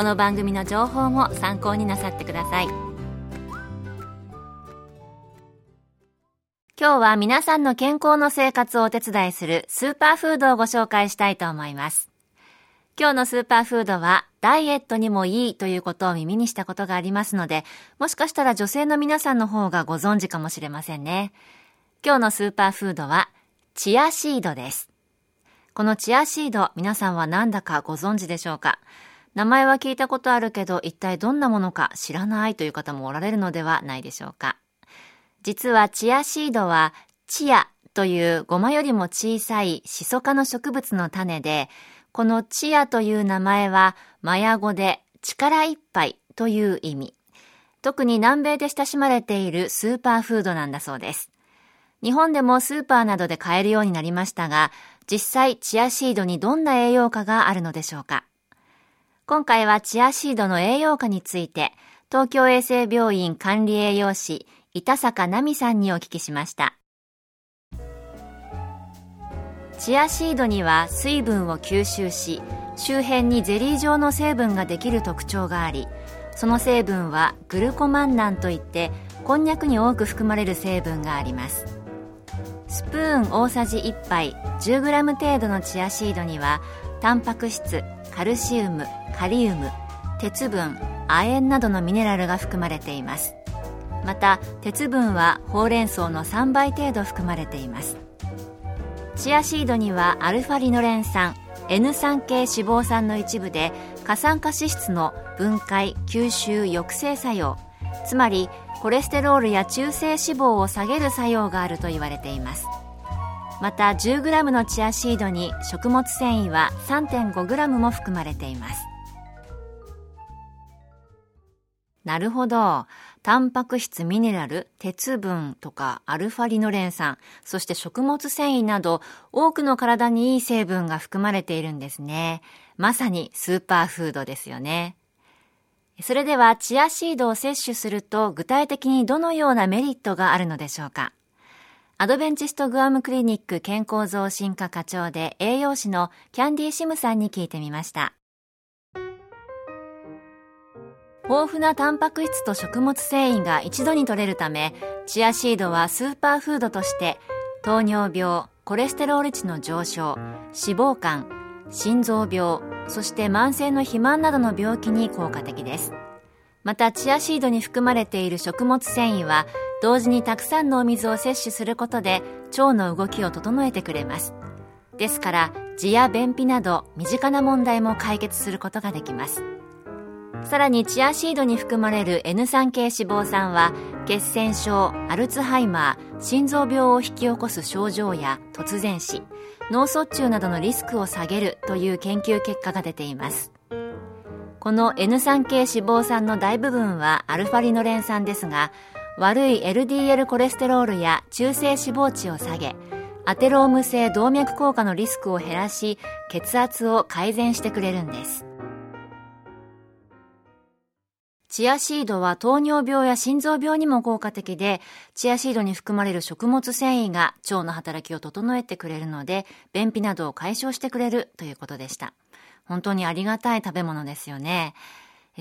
この番組の情報も参考になさってください今日は皆さんの健康の生活をお手伝いするスーパーフードをご紹介したいと思います今日のスーパーフードはダイエットにもいいということを耳にしたことがありますので、もしかしたら女性の皆さんの方がご存知かもしれませんね。今日のスーパーフードはチアシードです。このチアシード、皆さんは何だかご存知でしょうか？名前は聞いたことあるけど、一体どんなものか知らないという方もおられるのではないでしょうか。実はチアシードは、チアというごまよりも小さいシソ科の植物の種で、このチアという名前は、マヤ語で力いっぱいという意味。特に南米で親しまれているスーパーフードなんだそうです。日本でもスーパーなどで買えるようになりましたが、実際チアシードにどんな栄養価があるのでしょうか今回はチアシードの栄養価について、東京衛生病院管理栄養士、板坂奈美さんにお聞きしました。チアシードには水分を吸収し、周辺にゼリー状の成分ができる特徴があり、その成分はグルコマンナンといって、こんにゃくに多く含まれる成分があります。スプーン大さじ1杯 10g 程度のチアシードにはタンパク質カルシウムカリウム鉄分亜鉛などのミネラルが含まれています。また鉄分はほうれん草の3倍程度含まれています。チアシードにはアルファリノレン酸 N3 系脂肪酸の一部で過酸化脂質の分解吸収抑制作用つまりコレステロールや中性脂肪を下げる作用があると言われています。また 10g のチアシードに食物繊維は 3.5g も含まれていますなるほど。タンパク質、ミネラル、鉄分とかアルファリノレン酸、そして食物繊維など多くの体にいい成分が含まれているんですね。まさにスーパーフードですよね。それでは、チアシードを摂取すると具体的にどのようなメリットがあるのでしょうか？アドベンチストグアムクリニック健康増進課課長で栄養士のキャンディーシムさんに聞いてみました。豊富なタンパク質と食物繊維が一度に取れるため、チアシードはスーパーフードとして糖尿病、コレステロール値の上昇、脂肪肝、心臓病、そして慢性の肥満などの病気に効果的です。また、チアシードに含まれている食物繊維は、同時にたくさんのお水を摂取することで、腸の動きを整えてくれます。ですから、痔や便秘など身近な問題も解決することができます。さらにチアシードに含まれる N3 系脂肪酸は血栓症、アルツハイマー、心臓病を引き起こす症状や突然死、脳卒中などのリスクを下げるという研究結果が出ていますこの N3 系脂肪酸の大部分はアルファリノレン酸ですが悪い LDL コレステロールや中性脂肪値を下げアテローム性動脈硬化のリスクを減らし血圧を改善してくれるんですチアシードは糖尿病や心臓病にも効果的で、チアシードに含まれる食物繊維が腸の働きを整えてくれるので、便秘などを解消してくれるということでした。本当にありがたい食べ物ですよね。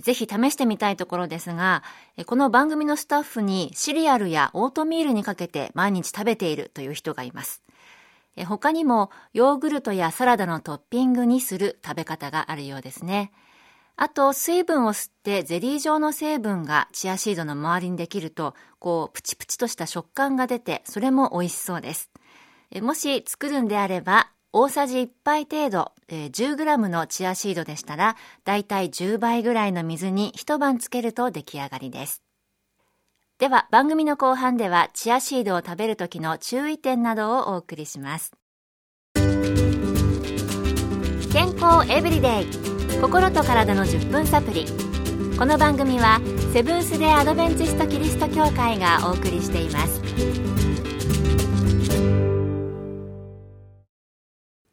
ぜひ試してみたいところですが、この番組のスタッフにシリアルやオートミールにかけて毎日食べているという人がいます。他にもヨーグルトやサラダのトッピングにする食べ方があるようですね。あと、水分を吸ってゼリー状の成分がチアシードの周りにできると、こう、プチプチとした食感が出て、それも美味しそうです。もし作るんであれば、大さじ1杯程度、10g のチアシードでしたら、だいたい10倍ぐらいの水に一晩つけると出来上がりです。では、番組の後半では、チアシードを食べる時の注意点などをお送りします。健康エブリデイ心と体の10分サプリこの番組はセブンス・デ・アドベンチスト・キリスト教会がお送りしています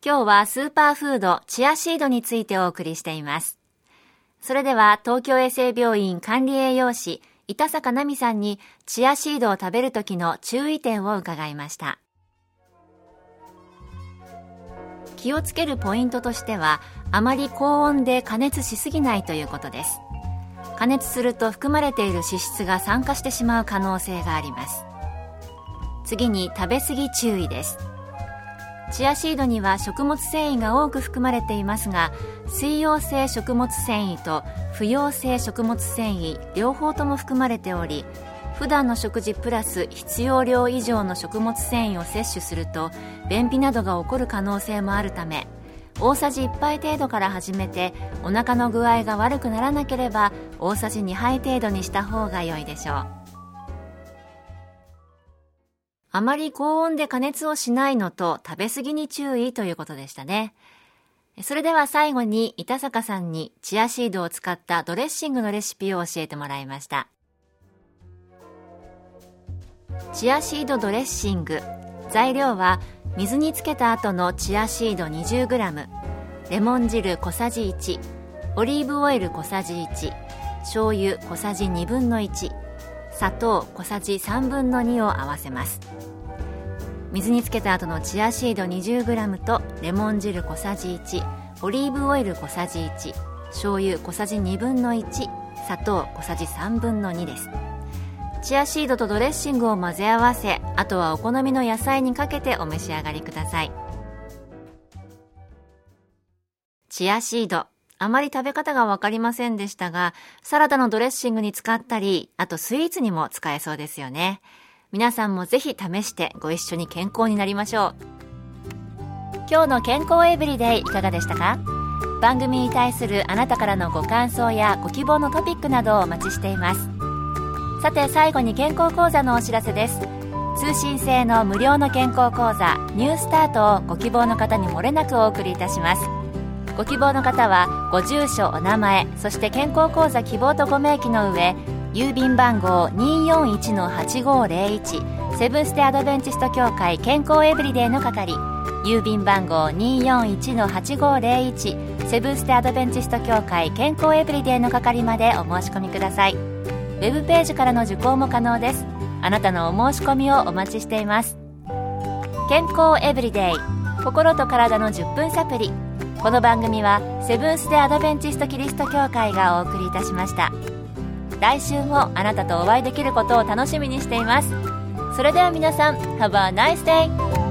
今日はスーパーフードチアシードについてお送りしています。それでは東京衛生病院管理栄養士板坂奈美さんにチアシードを食べる時の注意点を伺いました。気をつけるポイントとしてはあまり高温で加熱しすぎないということです。加熱すると含まれている脂質が酸化してしまう可能性があります。次に食べ過ぎ注意です。チアシードには食物繊維が多く含まれていますが水溶性食物繊維と不溶性食物繊維両方とも含まれており普段の食事プラス必要量以上の食物繊維を摂取すると便秘などが起こる可能性もあるため大さじ1杯程度から始めてお腹の具合が悪くならなければ大さじ2杯程度にした方が良いでしょう。あまり高温で加熱をしないのと食べ過ぎに注意ということでしたね。それでは最後に板坂さんにチアシードを使ったドレッシングのレシピを教えてもらいました。チアシードドレッシング。材料は水につけた後のチアシード 20g レモン汁小さじ1オリーブオイル小さじ1醤油小さじ1分の1砂糖小さじ3分の2を合わせます。水につけた後のチアシード 20g とレモン汁小さじ1オリーブオイル小さじ1醤油小さじ1分の1砂糖小さじ3分の2です。チアシードとドレッシングを混ぜ合わせあとはお好みの野菜にかけてお召し上がりください。チアシード。あまり食べ方が分かりませんでしたがサラダのドレッシングに使ったりあとスイーツにも使えそうですよね。皆さんもぜひ試してご一緒に健康になりましょう。今日の健康エブリデイいかがでしたか？番組に対するあなたからのご感想やご希望のトピックなどをお待ちしています。さて最後に健康講座のお知らせです。通信制の無料の健康講座ニュースタートをご希望の方に漏れなくお送りいたします。ご希望の方はご住所お名前そして健康講座希望とご明記の上郵便番号241-8501セブンステアドベンチスト協会健康エブリデイの係郵便番号241-8501セブンステアドベンチスト協会健康エブリデイの係までお申し込みください。ウェブページからの受講も可能です。あなたのお申し込みをお待ちしています。健康エブリデイ心と体の10分サプリこの番組はセブンス・デ・アドベンチスト・キリスト教会がお送りいたしました来週もあなたとお会いできることを楽しみにしていますそれでは皆さん Have a nice day!